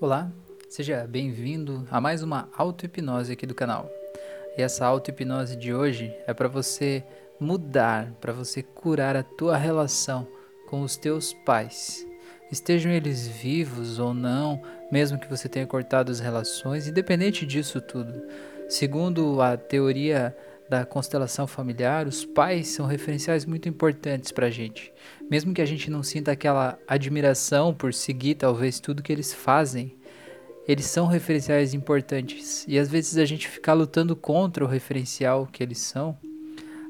Olá, seja bem-vindo a mais uma auto-hipnose aqui do canal. E essa auto-hipnose de hoje é para você mudar, para você curar a tua relação com os teus pais. Estejam eles vivos ou não, mesmo que você tenha cortado as relações, independente disso tudo. Segundo a teoria da constelação familiar, os pais são referenciais muito importantes para a gente. Mesmo que a gente não sinta aquela admiração por seguir talvez tudo que eles fazem, eles são referenciais importantes. E às vezes a gente ficar lutando contra o referencial que eles são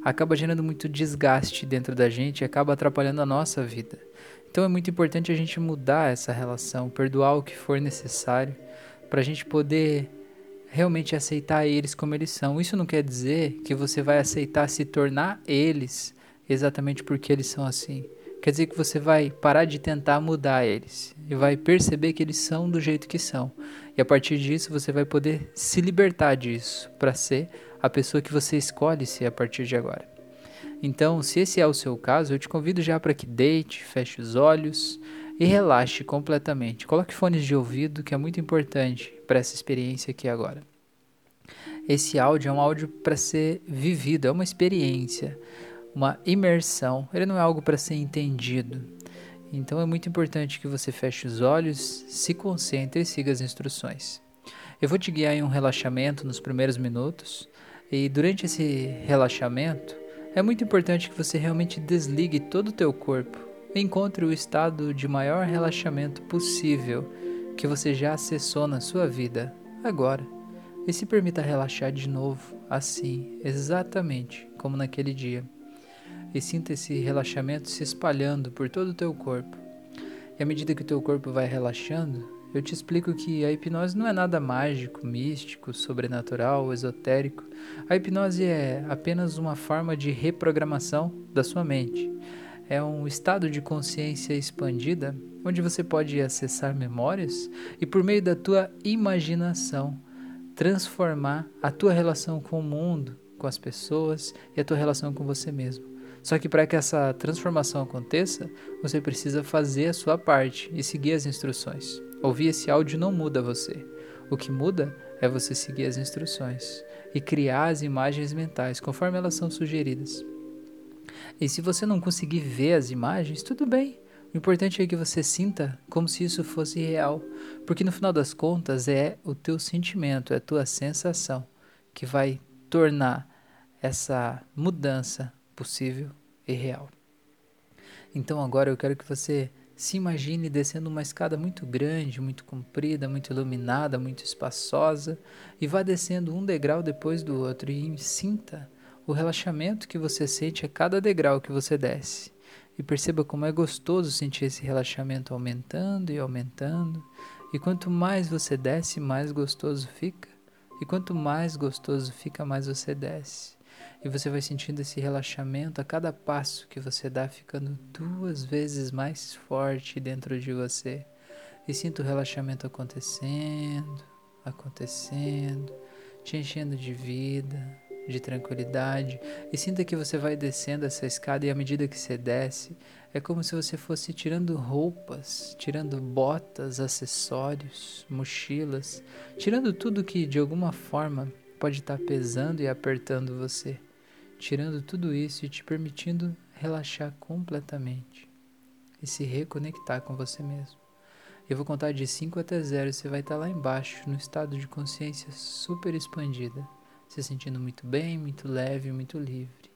acaba gerando muito desgaste dentro da gente e acaba atrapalhando a nossa vida. Então é muito importante a gente mudar essa relação, perdoar o que for necessário para a gente poder realmente aceitar eles como eles são. Isso não quer dizer que você vai aceitar se tornar eles exatamente porque eles são assim. Quer dizer que você vai parar de tentar mudar eles e vai perceber que eles são do jeito que são. E a partir disso você vai poder se libertar disso para ser a pessoa que você escolhe ser a partir de agora. Então, se esse é o seu caso, eu te convido já para que deite, feche os olhos e relaxe completamente. Coloque fones de ouvido, que é muito importante para essa experiência aqui agora. Esse áudio é um áudio para ser vivido, é uma experiência, uma imersão. Ele não é algo para ser entendido. Então é muito importante que você feche os olhos, se concentre e siga as instruções. Eu vou te guiar em um relaxamento nos primeiros minutos e durante esse relaxamento é muito importante que você realmente desligue todo o teu corpo encontre o estado de maior relaxamento possível que você já acessou na sua vida agora e se permita relaxar de novo, assim, exatamente como naquele dia. E sinta esse relaxamento se espalhando por todo o teu corpo. E à medida que o teu corpo vai relaxando, eu te explico que a hipnose não é nada mágico, místico, sobrenatural, esotérico. A hipnose é apenas uma forma de reprogramação da sua mente é um estado de consciência expandida onde você pode acessar memórias e, por meio da tua imaginação, transformar a tua relação com o mundo, com as pessoas e a tua relação com você mesmo. Só que para que essa transformação aconteça, você precisa fazer a sua parte e seguir as instruções. Ouvir esse áudio não muda você. O que muda é você seguir as instruções e criar as imagens mentais conforme elas são sugeridas. E se você não conseguir ver as imagens, tudo bem. O importante é que você sinta como se isso fosse real, porque no final das contas é o teu sentimento, é a tua sensação que vai tornar essa mudança possível e real. Então agora eu quero que você se imagine descendo uma escada muito grande, muito comprida, muito iluminada, muito espaçosa e vá descendo um degrau depois do outro e sinta o relaxamento que você sente a cada degrau que você desce. E perceba como é gostoso sentir esse relaxamento aumentando e aumentando. E quanto mais você desce, mais gostoso fica. E quanto mais gostoso fica, mais você desce. E você vai sentindo esse relaxamento a cada passo que você dá, ficando duas vezes mais forte dentro de você. E sinta o relaxamento acontecendo, acontecendo, te enchendo de vida, de tranquilidade e sinta que você vai descendo essa escada e à medida que você desce, é como se você fosse tirando roupas, tirando botas, acessórios, mochilas, tirando tudo que de alguma forma pode estar pesando e apertando você, tirando tudo isso e te permitindo relaxar completamente e se reconectar com você mesmo. Eu vou contar de 5 até 0 e você vai estar lá embaixo, no estado de consciência super expandida se sentindo muito bem, muito leve, muito livre.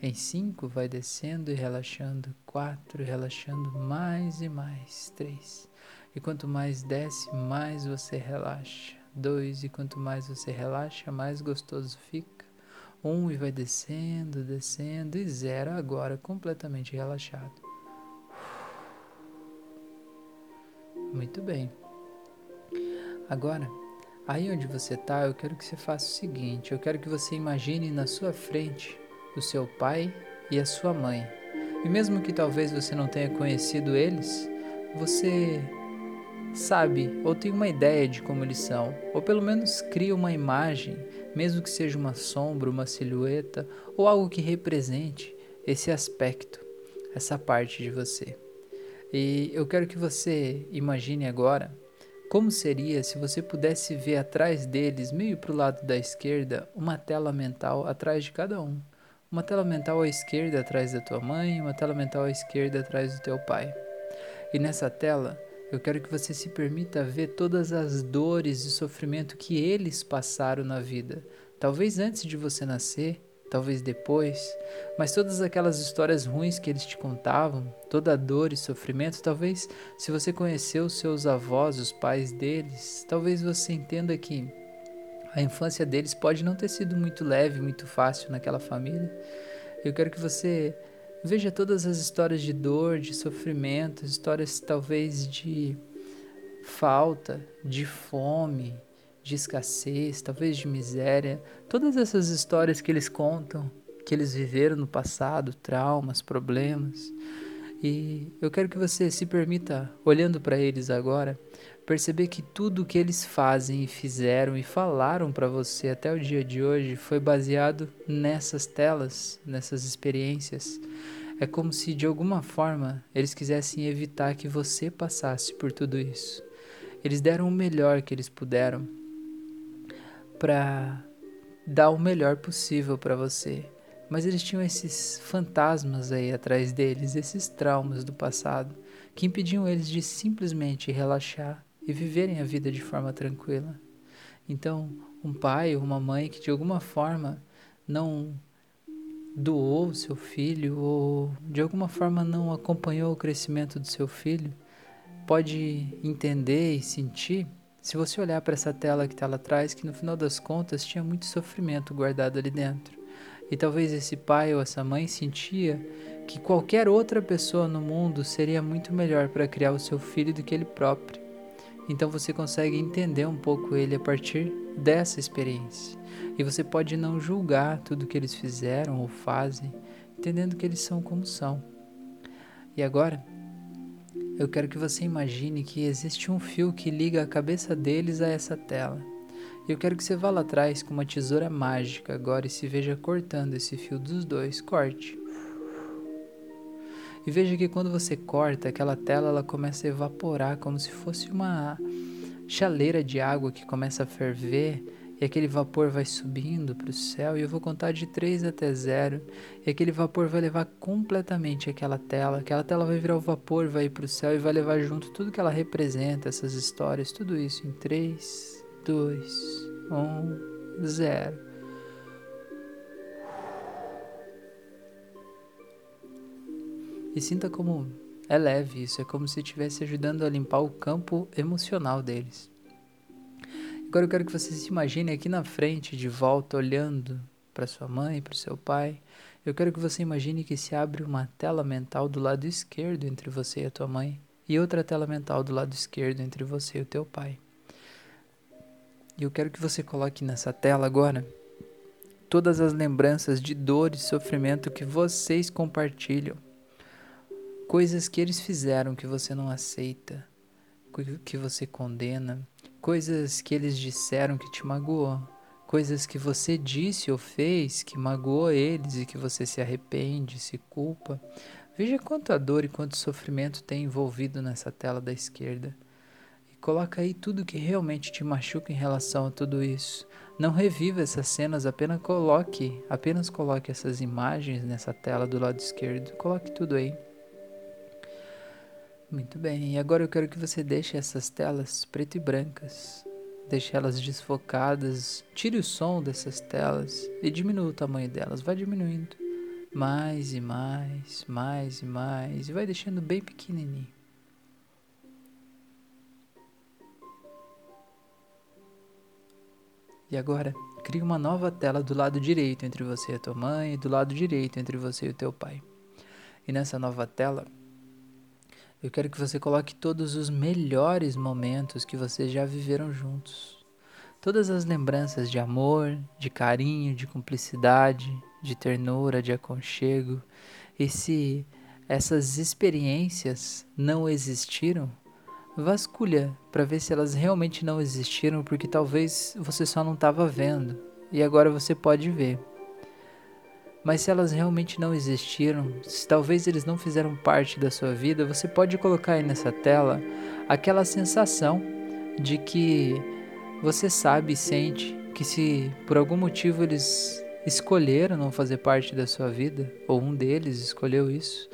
Em cinco, vai descendo e relaxando. Quatro, relaxando mais e mais. Três. E quanto mais desce, mais você relaxa. Dois, e quanto mais você relaxa, mais gostoso fica. Um, e vai descendo, descendo. E zero, agora completamente relaxado. Muito bem. Agora, Aí onde você está, eu quero que você faça o seguinte: eu quero que você imagine na sua frente o seu pai e a sua mãe. E mesmo que talvez você não tenha conhecido eles, você sabe ou tem uma ideia de como eles são, ou pelo menos cria uma imagem, mesmo que seja uma sombra, uma silhueta ou algo que represente esse aspecto, essa parte de você. E eu quero que você imagine agora Como seria se você pudesse ver atrás deles, meio para o lado da esquerda, uma tela mental atrás de cada um? Uma tela mental à esquerda atrás da tua mãe, uma tela mental à esquerda atrás do teu pai. E nessa tela, eu quero que você se permita ver todas as dores e sofrimento que eles passaram na vida. Talvez antes de você nascer, talvez depois, mas todas aquelas histórias ruins que eles te contavam, toda a dor e sofrimento, talvez se você conheceu seus avós, os pais deles, talvez você entenda que a infância deles pode não ter sido muito leve, muito fácil naquela família. Eu quero que você veja todas as histórias de dor, de sofrimento, histórias talvez de falta, de fome, de escassez, talvez de miséria, todas essas histórias que eles contam, que eles viveram no passado, traumas, problemas. E eu quero que você se permita, olhando para eles agora, perceber que tudo o que eles fazem e fizeram e falaram para você até o dia de hoje foi baseado nessas telas, nessas experiências. É como se de alguma forma eles quisessem evitar que você passasse por tudo isso. Eles deram o melhor que eles puderam para dar o melhor possível para você. Mas eles tinham esses fantasmas aí atrás deles, esses traumas do passado, que impediam eles de simplesmente relaxar e viverem a vida de forma tranquila. Então, um pai ou uma mãe que de alguma forma não doou seu filho ou de alguma forma não acompanhou o crescimento do seu filho, pode entender e sentir se você olhar para essa tela que está lá atrás, que no final das contas tinha muito sofrimento guardado ali dentro. E talvez esse pai ou essa mãe sentia que qualquer outra pessoa no mundo seria muito melhor para criar o seu filho do que ele próprio. Então você consegue entender um pouco ele a partir dessa experiência. E você pode não julgar tudo que eles fizeram ou fazem, entendendo que eles são como são. E agora, eu quero que você imagine que existe um fio que liga a cabeça deles a essa tela. Eu quero que você vá lá atrás com uma tesoura mágica agora e se veja cortando esse fio dos dois. Corte. E veja que quando você corta, aquela tela ela começa a evaporar como se fosse uma chaleira de água que começa a ferver e aquele vapor vai subindo para o céu, e eu vou contar de 3 até 0, e aquele vapor vai levar completamente aquela tela, aquela tela vai virar o vapor, vai ir para o céu e vai levar junto tudo que ela representa, essas histórias, tudo isso em 3, 2, 1, 0. E sinta como é leve isso, é como se estivesse ajudando a limpar o campo emocional deles. Agora eu quero que você se imagine aqui na frente, de volta, olhando para sua mãe, para o seu pai. Eu quero que você imagine que se abre uma tela mental do lado esquerdo entre você e a tua mãe, e outra tela mental do lado esquerdo entre você e o teu pai. E eu quero que você coloque nessa tela agora todas as lembranças de dor e sofrimento que vocês compartilham. Coisas que eles fizeram que você não aceita, que você condena, coisas que eles disseram que te magoou, coisas que você disse ou fez que magoou eles e que você se arrepende, se culpa. Veja quanta dor e quanto sofrimento tem envolvido nessa tela da esquerda. E coloca aí tudo que realmente te machuca em relação a tudo isso. Não reviva essas cenas, apenas coloque, apenas coloque essas imagens nessa tela do lado esquerdo. Coloque tudo aí. Muito bem, e agora eu quero que você deixe essas telas preto e brancas. Deixe elas desfocadas, tire o som dessas telas e diminua o tamanho delas. Vai diminuindo mais e mais, mais e mais, e vai deixando bem pequenininho. E agora, crie uma nova tela do lado direito entre você e a tua mãe, e do lado direito entre você e o teu pai. E nessa nova tela, eu quero que você coloque todos os melhores momentos que vocês já viveram juntos. Todas as lembranças de amor, de carinho, de cumplicidade, de ternura, de aconchego. E se essas experiências não existiram, vasculha para ver se elas realmente não existiram, porque talvez você só não estava vendo e agora você pode ver. Mas se elas realmente não existiram, se talvez eles não fizeram parte da sua vida, você pode colocar aí nessa tela aquela sensação de que você sabe e sente que se por algum motivo eles escolheram não fazer parte da sua vida, ou um deles escolheu isso,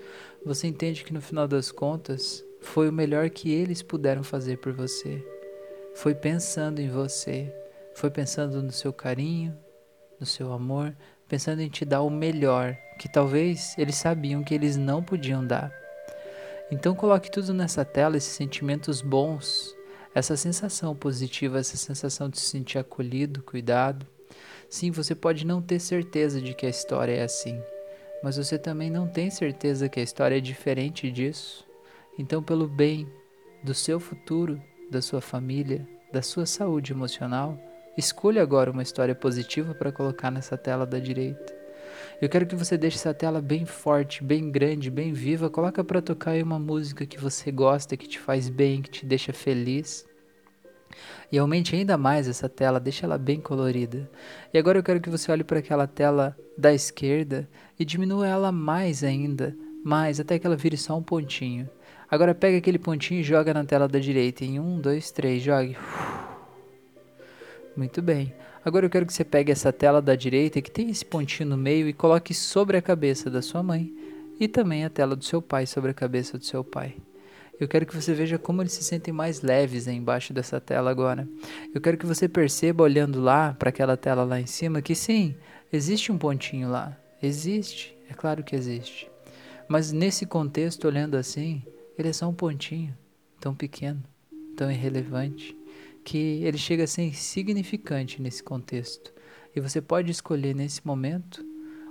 você entende que no final das contas foi o melhor que eles puderam fazer por você. Foi pensando em você, foi pensando no seu carinho, no seu amor, pensando em te dar o melhor, que talvez eles sabiam que eles não podiam dar. Então coloque tudo nessa tela, esses sentimentos bons, essa sensação positiva, essa sensação de se sentir acolhido, cuidado. Sim, você pode não ter certeza de que a história é assim, mas você também não tem certeza que a história é diferente disso. Então, pelo bem do seu futuro, da sua família, da sua saúde emocional, escolha agora uma história positiva para colocar nessa tela da direita. Eu quero que você deixe essa tela bem forte, bem grande, bem viva. Coloca para tocar aí uma música que você gosta, que te faz bem, que te deixa feliz. E aumente ainda mais essa tela, deixa ela bem colorida. E agora eu quero que você olhe para aquela tela da esquerda e diminua ela mais ainda, mais, até que ela vire só um pontinho. Agora pega aquele pontinho e joga na tela da direita. Em um, dois, três, jogue. Muito bem. Agora eu quero que você pegue essa tela da direita que tem esse pontinho no meio e coloque sobre a cabeça da sua mãe e também a tela do seu pai sobre a cabeça do seu pai. Eu quero que você veja como eles se sentem mais leves aí embaixo dessa tela agora. Eu quero que você perceba olhando lá para aquela tela lá em cima que sim, existe um pontinho lá. Existe, é claro que existe. Mas nesse contexto, olhando assim, ele é só um pontinho, tão pequeno, tão irrelevante, que ele chega a ser insignificante nesse contexto. E você pode escolher nesse momento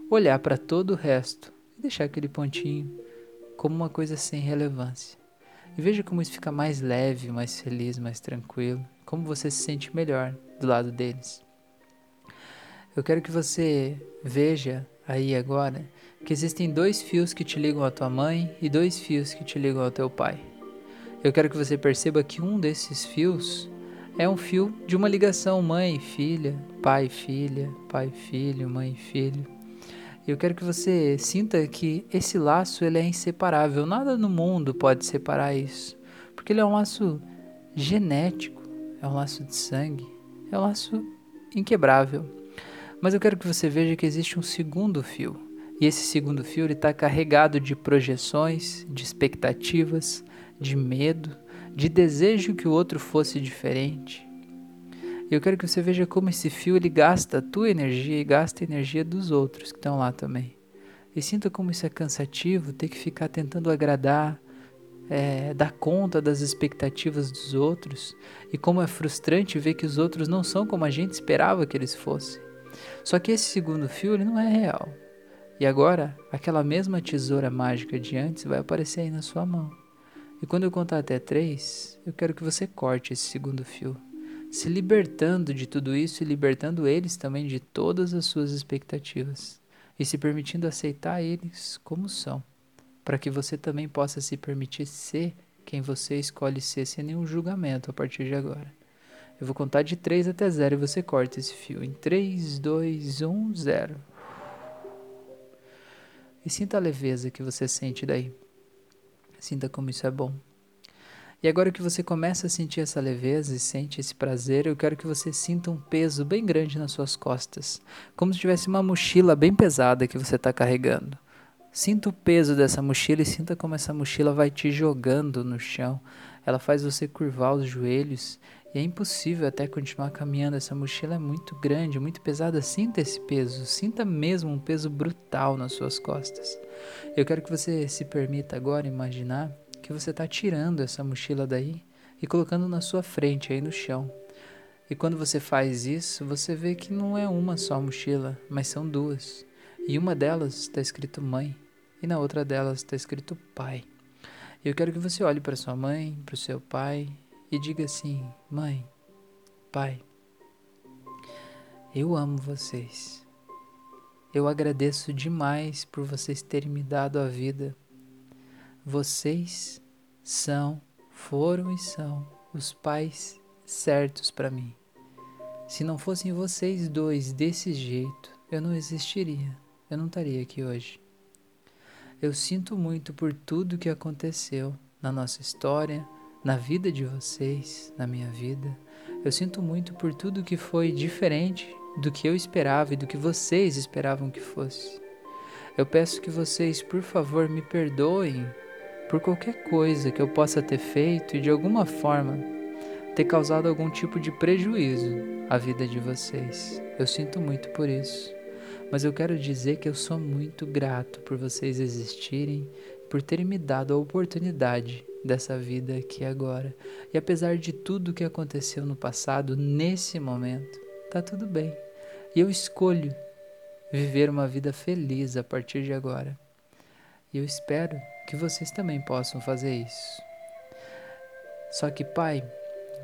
olhar para todo o resto e deixar aquele pontinho como uma coisa sem relevância. E veja como isso fica mais leve, mais feliz, mais tranquilo, como você se sente melhor do lado deles. Eu quero que você veja aí agora que existem dois fios que te ligam à tua mãe e dois fios que te ligam ao teu pai. Eu quero que você perceba que um desses fios é um fio de uma ligação mãe filha, pai e filha, pai filho, mãe filho. Eu quero que você sinta que esse laço ele é inseparável. Nada no mundo pode separar isso, porque ele é um laço genético, é um laço de sangue, é um laço inquebrável. Mas eu quero que você veja que existe um segundo fio. E esse segundo fio está carregado de projeções, de expectativas, de medo, de desejo que o outro fosse diferente, eu quero que você veja como esse fio ele gasta a tua energia e gasta a energia dos outros que estão lá também. E sinta como isso é cansativo, ter que ficar tentando agradar, é, dar conta das expectativas dos outros e como é frustrante ver que os outros não são como a gente esperava que eles fossem. Só que esse segundo fio ele não é real. E agora, aquela mesma tesoura mágica de antes vai aparecer aí na sua mão. E quando eu contar até três, eu quero que você corte esse segundo fio se libertando de tudo isso e libertando eles também de todas as suas expectativas e se permitindo aceitar eles como são, para que você também possa se permitir ser quem você escolhe ser sem nenhum julgamento a partir de agora. Eu vou contar de 3 até 0 e você corta esse fio. Em 3, 2, 1, 0. E sinta a leveza que você sente daí. Sinta como isso é bom. E agora que você começa a sentir essa leveza e sente esse prazer, eu quero que você sinta um peso bem grande nas suas costas, como se tivesse uma mochila bem pesada que você está carregando. Sinta o peso dessa mochila e sinta como essa mochila vai te jogando no chão. Ela faz você curvar os joelhos e é impossível até continuar caminhando. Essa mochila é muito grande, muito pesada. Sinta esse peso, sinta mesmo um peso brutal nas suas costas. Eu quero que você se permita agora imaginar que você está tirando essa mochila daí e colocando na sua frente aí no chão. E quando você faz isso, você vê que não é uma só mochila, mas são duas. E uma delas está escrito mãe e na outra delas está escrito pai. Eu quero que você olhe para sua mãe, para o seu pai e diga assim: Mãe, pai, eu amo vocês. Eu agradeço demais por vocês terem me dado a vida vocês são, foram e são os pais certos para mim. Se não fossem vocês dois desse jeito, eu não existiria, eu não estaria aqui hoje. Eu sinto muito por tudo que aconteceu na nossa história, na vida de vocês, na minha vida. Eu sinto muito por tudo que foi diferente do que eu esperava e do que vocês esperavam que fosse. Eu peço que vocês, por favor, me perdoem por qualquer coisa que eu possa ter feito e de alguma forma ter causado algum tipo de prejuízo à vida de vocês. Eu sinto muito por isso. Mas eu quero dizer que eu sou muito grato por vocês existirem, por terem me dado a oportunidade dessa vida aqui agora. E apesar de tudo que aconteceu no passado, nesse momento, tá tudo bem. E eu escolho viver uma vida feliz a partir de agora. E eu espero que vocês também possam fazer isso. Só que, pai,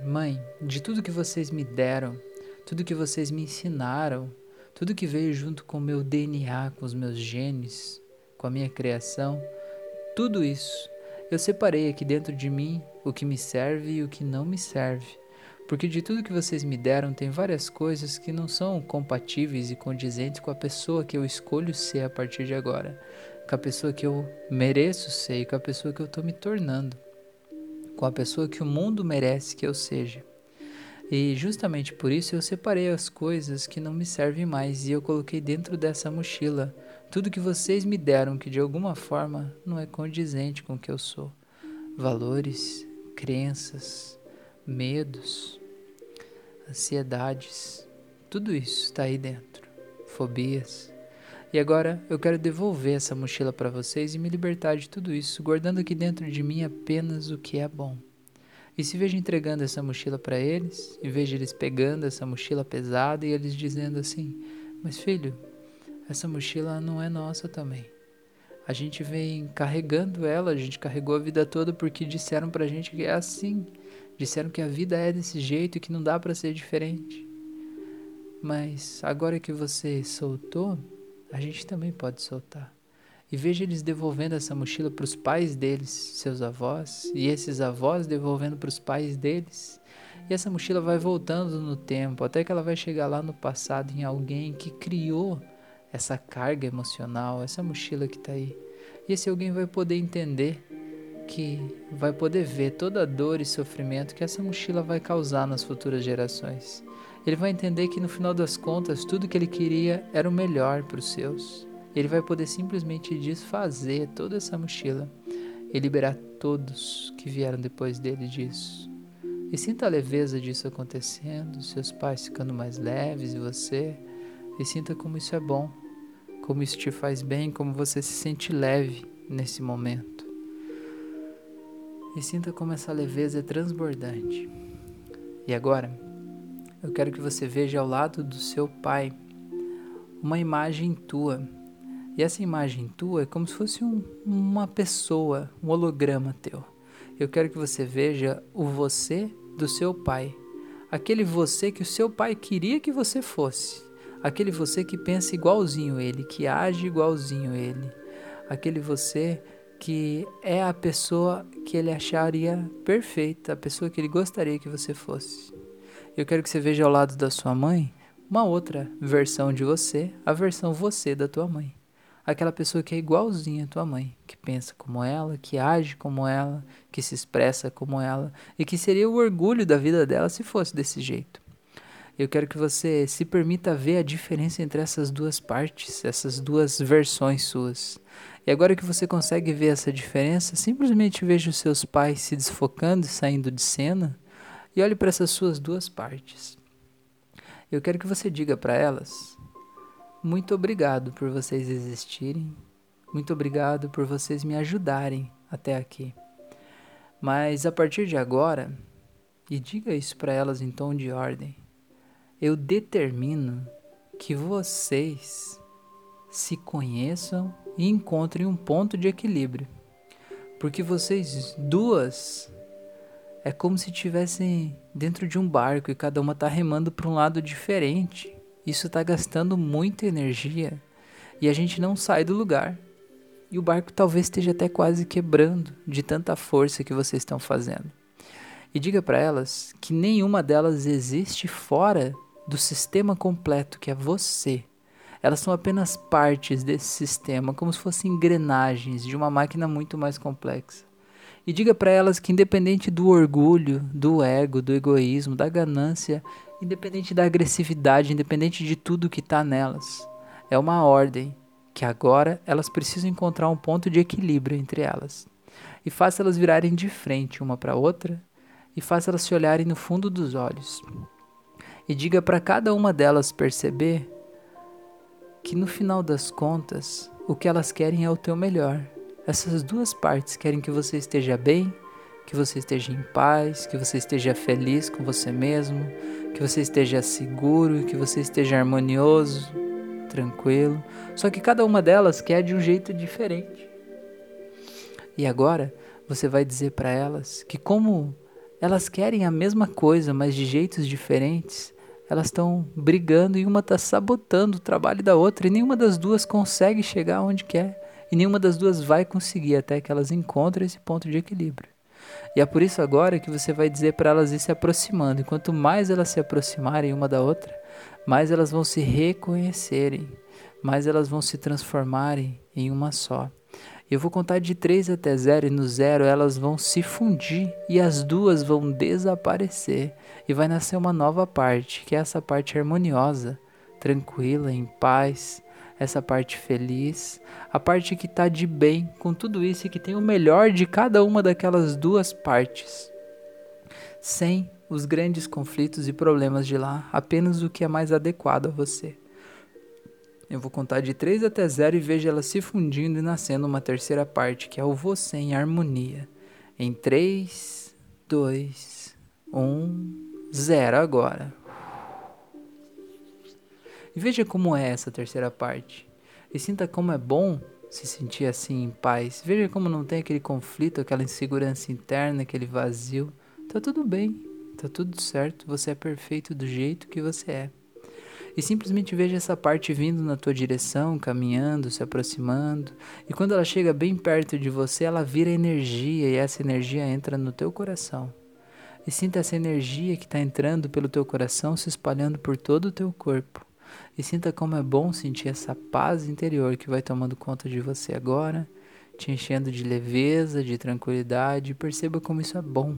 mãe, de tudo que vocês me deram, tudo que vocês me ensinaram, tudo que veio junto com o meu DNA, com os meus genes, com a minha criação, tudo isso eu separei aqui dentro de mim o que me serve e o que não me serve. Porque de tudo que vocês me deram, tem várias coisas que não são compatíveis e condizentes com a pessoa que eu escolho ser a partir de agora, com a pessoa que eu mereço ser e com a pessoa que eu estou me tornando, com a pessoa que o mundo merece que eu seja. E justamente por isso eu separei as coisas que não me servem mais e eu coloquei dentro dessa mochila tudo que vocês me deram que de alguma forma não é condizente com o que eu sou. Valores, crenças, medos, ansiedades, tudo isso está aí dentro. Fobias. E agora eu quero devolver essa mochila para vocês e me libertar de tudo isso, guardando aqui dentro de mim apenas o que é bom. E se vejo entregando essa mochila para eles, e vejo eles pegando essa mochila pesada e eles dizendo assim: Mas filho, essa mochila não é nossa também. A gente vem carregando ela, a gente carregou a vida toda porque disseram pra gente que é assim. Disseram que a vida é desse jeito e que não dá para ser diferente. Mas agora que você soltou, a gente também pode soltar. E veja eles devolvendo essa mochila para os pais deles, seus avós, e esses avós devolvendo para os pais deles. E essa mochila vai voltando no tempo, até que ela vai chegar lá no passado em alguém que criou essa carga emocional, essa mochila que está aí. E esse alguém vai poder entender que vai poder ver toda a dor e sofrimento que essa mochila vai causar nas futuras gerações. Ele vai entender que no final das contas tudo que ele queria era o melhor para os seus. Ele vai poder simplesmente desfazer toda essa mochila e liberar todos que vieram depois dele disso. E sinta a leveza disso acontecendo, seus pais ficando mais leves e você e sinta como isso é bom, como isso te faz bem, como você se sente leve nesse momento. E sinta como essa leveza é transbordante. E agora, eu quero que você veja ao lado do seu pai uma imagem tua. E essa imagem tua é como se fosse um, uma pessoa, um holograma teu. Eu quero que você veja o você do seu pai, aquele você que o seu pai queria que você fosse aquele você que pensa igualzinho ele, que age igualzinho ele, aquele você que é a pessoa que ele acharia perfeita, a pessoa que ele gostaria que você fosse. Eu quero que você veja ao lado da sua mãe uma outra versão de você, a versão você da tua mãe. Aquela pessoa que é igualzinha à tua mãe, que pensa como ela, que age como ela, que se expressa como ela e que seria o orgulho da vida dela se fosse desse jeito. Eu quero que você se permita ver a diferença entre essas duas partes, essas duas versões suas. E agora que você consegue ver essa diferença, simplesmente veja os seus pais se desfocando e saindo de cena e olhe para essas suas duas partes. Eu quero que você diga para elas: muito obrigado por vocês existirem, muito obrigado por vocês me ajudarem até aqui. Mas a partir de agora, e diga isso para elas em tom de ordem eu determino que vocês se conheçam e encontrem um ponto de equilíbrio. Porque vocês duas é como se estivessem dentro de um barco e cada uma está remando para um lado diferente. Isso está gastando muita energia e a gente não sai do lugar. E o barco talvez esteja até quase quebrando de tanta força que vocês estão fazendo. E diga para elas que nenhuma delas existe fora do sistema completo que é você. Elas são apenas partes desse sistema, como se fossem engrenagens de uma máquina muito mais complexa. E diga para elas que, independente do orgulho, do ego, do egoísmo, da ganância, independente da agressividade, independente de tudo que está nelas, é uma ordem que agora elas precisam encontrar um ponto de equilíbrio entre elas. E faça elas virarem de frente uma para outra e faça elas se olharem no fundo dos olhos. E diga para cada uma delas perceber que no final das contas, o que elas querem é o teu melhor. Essas duas partes querem que você esteja bem, que você esteja em paz, que você esteja feliz com você mesmo, que você esteja seguro, que você esteja harmonioso, tranquilo. Só que cada uma delas quer de um jeito diferente. E agora você vai dizer para elas que como elas querem a mesma coisa, mas de jeitos diferentes, elas estão brigando e uma está sabotando o trabalho da outra e nenhuma das duas consegue chegar onde quer e nenhuma das duas vai conseguir até que elas encontrem esse ponto de equilíbrio. E é por isso agora que você vai dizer para elas ir se aproximando. E quanto mais elas se aproximarem uma da outra, mais elas vão se reconhecerem, mais elas vão se transformarem em uma só. Eu vou contar de 3 até 0 e no 0 elas vão se fundir e as duas vão desaparecer e vai nascer uma nova parte, que é essa parte harmoniosa, tranquila, em paz, essa parte feliz, a parte que está de bem com tudo isso e que tem o melhor de cada uma daquelas duas partes, sem os grandes conflitos e problemas de lá, apenas o que é mais adequado a você. Eu vou contar de 3 até 0 e vejo ela se fundindo e nascendo uma terceira parte, que é o você em harmonia. Em 3, 2, 1, 0 agora. E veja como é essa terceira parte. E sinta como é bom se sentir assim em paz. Veja como não tem aquele conflito, aquela insegurança interna, aquele vazio. Tá tudo bem, tá tudo certo, você é perfeito do jeito que você é e simplesmente veja essa parte vindo na tua direção, caminhando, se aproximando. E quando ela chega bem perto de você, ela vira energia e essa energia entra no teu coração. E sinta essa energia que está entrando pelo teu coração se espalhando por todo o teu corpo. E sinta como é bom sentir essa paz interior que vai tomando conta de você agora, te enchendo de leveza, de tranquilidade. E perceba como isso é bom.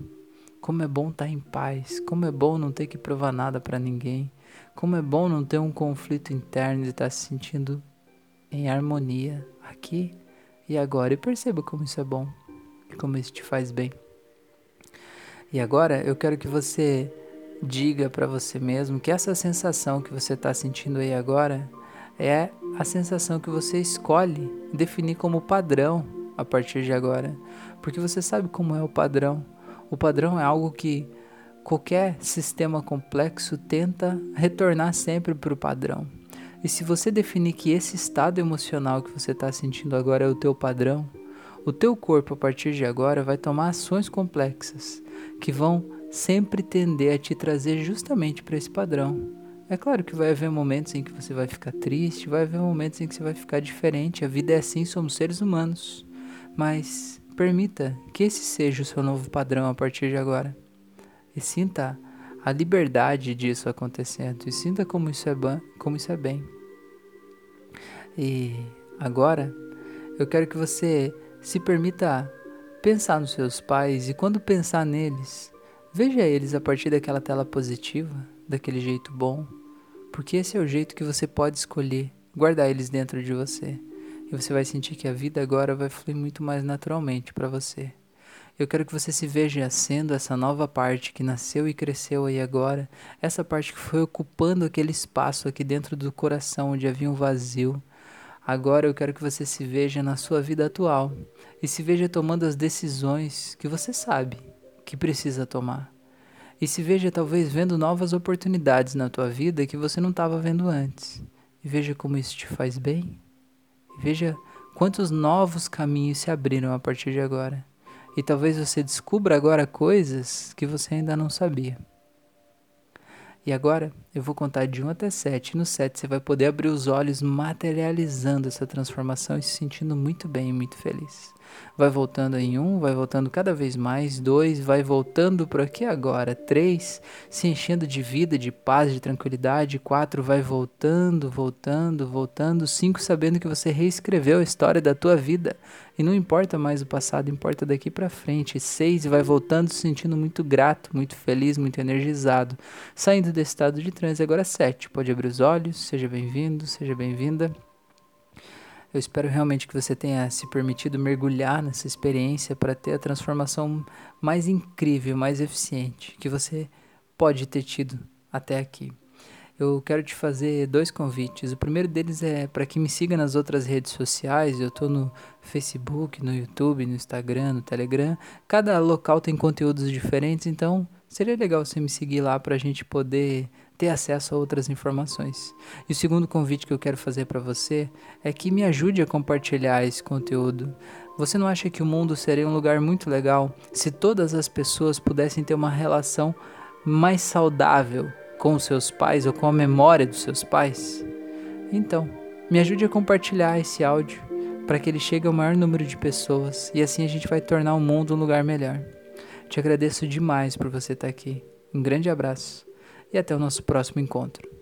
Como é bom estar tá em paz, como é bom não ter que provar nada para ninguém, como é bom não ter um conflito interno e estar se sentindo em harmonia aqui e agora. E perceba como isso é bom e como isso te faz bem. E agora eu quero que você diga para você mesmo que essa sensação que você está sentindo aí agora é a sensação que você escolhe definir como padrão a partir de agora. Porque você sabe como é o padrão. O padrão é algo que Qualquer sistema complexo tenta retornar sempre para o padrão. E se você definir que esse estado emocional que você está sentindo agora é o teu padrão, o teu corpo a partir de agora vai tomar ações complexas que vão sempre tender a te trazer justamente para esse padrão. É claro que vai haver momentos em que você vai ficar triste, vai haver momentos em que você vai ficar diferente. A vida é assim, somos seres humanos. Mas permita que esse seja o seu novo padrão a partir de agora e sinta a liberdade disso acontecendo e sinta como isso é, como isso é bem. E agora eu quero que você se permita pensar nos seus pais e quando pensar neles, veja eles a partir daquela tela positiva, daquele jeito bom, porque esse é o jeito que você pode escolher guardar eles dentro de você. E você vai sentir que a vida agora vai fluir muito mais naturalmente para você. Eu quero que você se veja sendo essa nova parte que nasceu e cresceu aí agora, essa parte que foi ocupando aquele espaço aqui dentro do coração onde havia um vazio. Agora eu quero que você se veja na sua vida atual e se veja tomando as decisões que você sabe que precisa tomar. E se veja talvez vendo novas oportunidades na tua vida que você não estava vendo antes. E veja como isso te faz bem. E veja quantos novos caminhos se abriram a partir de agora. E talvez você descubra agora coisas que você ainda não sabia. E agora eu vou contar de 1 até 7. E no 7 você vai poder abrir os olhos materializando essa transformação e se sentindo muito bem e muito feliz. vai voltando em um, vai voltando cada vez mais, dois, vai voltando para aqui agora, três, se enchendo de vida, de paz, de tranquilidade, quatro, vai voltando, voltando, voltando, cinco, sabendo que você reescreveu a história da tua vida e não importa mais o passado, importa daqui para frente, seis, vai voltando, se sentindo muito grato, muito feliz, muito energizado, saindo desse estado de transe, agora sete, pode abrir os olhos, seja bem-vindo, seja bem-vinda. Eu espero realmente que você tenha se permitido mergulhar nessa experiência para ter a transformação mais incrível, mais eficiente que você pode ter tido até aqui. Eu quero te fazer dois convites. O primeiro deles é para que me siga nas outras redes sociais. Eu estou no Facebook, no YouTube, no Instagram, no Telegram. Cada local tem conteúdos diferentes, então seria legal você me seguir lá para a gente poder ter acesso a outras informações. E o segundo convite que eu quero fazer para você é que me ajude a compartilhar esse conteúdo. Você não acha que o mundo seria um lugar muito legal se todas as pessoas pudessem ter uma relação mais saudável com seus pais ou com a memória dos seus pais? Então, me ajude a compartilhar esse áudio para que ele chegue ao maior número de pessoas e assim a gente vai tornar o mundo um lugar melhor. Te agradeço demais por você estar aqui. Um grande abraço e até o nosso próximo encontro.